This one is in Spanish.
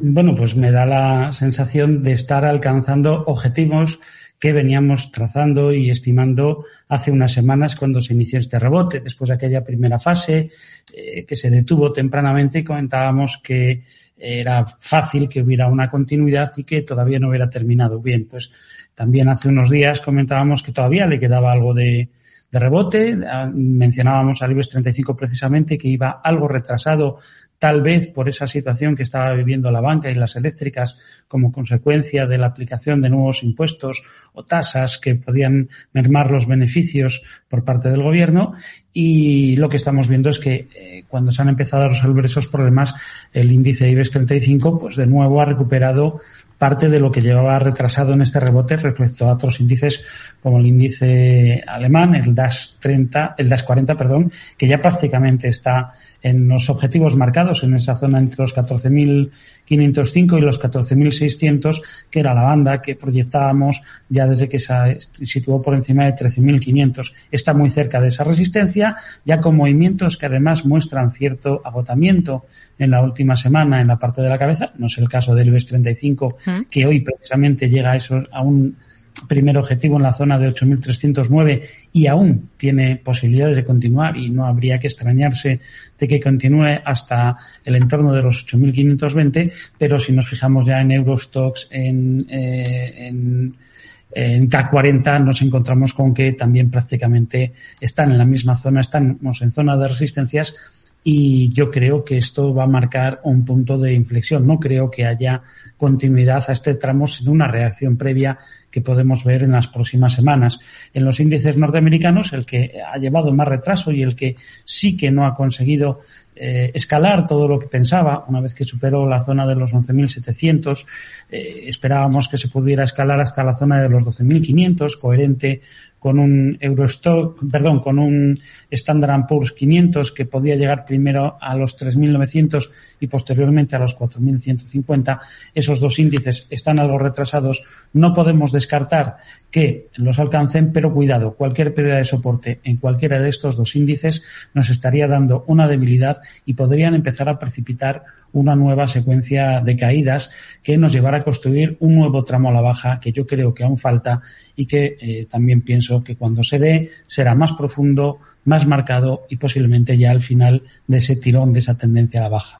Bueno, pues me da la sensación de estar alcanzando objetivos que veníamos trazando y estimando hace unas semanas cuando se inició este rebote, después de aquella primera fase eh, que se detuvo tempranamente y comentábamos que era fácil que hubiera una continuidad y que todavía no hubiera terminado bien. Pues también hace unos días comentábamos que todavía le quedaba algo de, rebote. Ah, mencionábamos al IBEX 35 precisamente que iba algo retrasado tal vez por esa situación que estaba viviendo la banca y las eléctricas como consecuencia de la aplicación de nuevos impuestos o tasas que podían mermar los beneficios por parte del gobierno. Y lo que estamos viendo es que eh, cuando se han empezado a resolver esos problemas el índice IBEX 35 pues de nuevo ha recuperado parte de lo que llevaba retrasado en este rebote respecto a otros índices como el índice alemán, el DAS 30, el DAS 40, perdón, que ya prácticamente está en los objetivos marcados en esa zona entre los 14.505 y los 14.600, que era la banda que proyectábamos ya desde que se situó por encima de 13.500. Está muy cerca de esa resistencia, ya con movimientos que además muestran cierto agotamiento en la última semana en la parte de la cabeza. No es el caso del IBEX 35, que hoy precisamente llega a, eso, a un primer objetivo en la zona de 8.309 y aún tiene posibilidades de continuar y no habría que extrañarse de que continúe hasta el entorno de los 8.520, pero si nos fijamos ya en Eurostox, en, eh, en, en K40 nos encontramos con que también prácticamente están en la misma zona, estamos en zona de resistencias y yo creo que esto va a marcar un punto de inflexión. No creo que haya continuidad a este tramo sin una reacción previa que podemos ver en las próximas semanas. En los índices norteamericanos, el que ha llevado más retraso y el que sí que no ha conseguido eh, escalar todo lo que pensaba, una vez que superó la zona de los 11.700, eh, esperábamos que se pudiera escalar hasta la zona de los 12.500, coherente con un Eurostock, perdón, con un Standard Poor's 500 que podía llegar primero a los 3.900 y posteriormente a los 4.150. Esos dos índices están algo retrasados. No podemos descartar que los alcancen, pero cuidado, cualquier pérdida de soporte en cualquiera de estos dos índices nos estaría dando una debilidad y podrían empezar a precipitar una nueva secuencia de caídas que nos llevará a construir un nuevo tramo a la baja que yo creo que aún falta y que eh, también pienso que cuando se dé será más profundo, más marcado y posiblemente ya al final de ese tirón, de esa tendencia a la baja.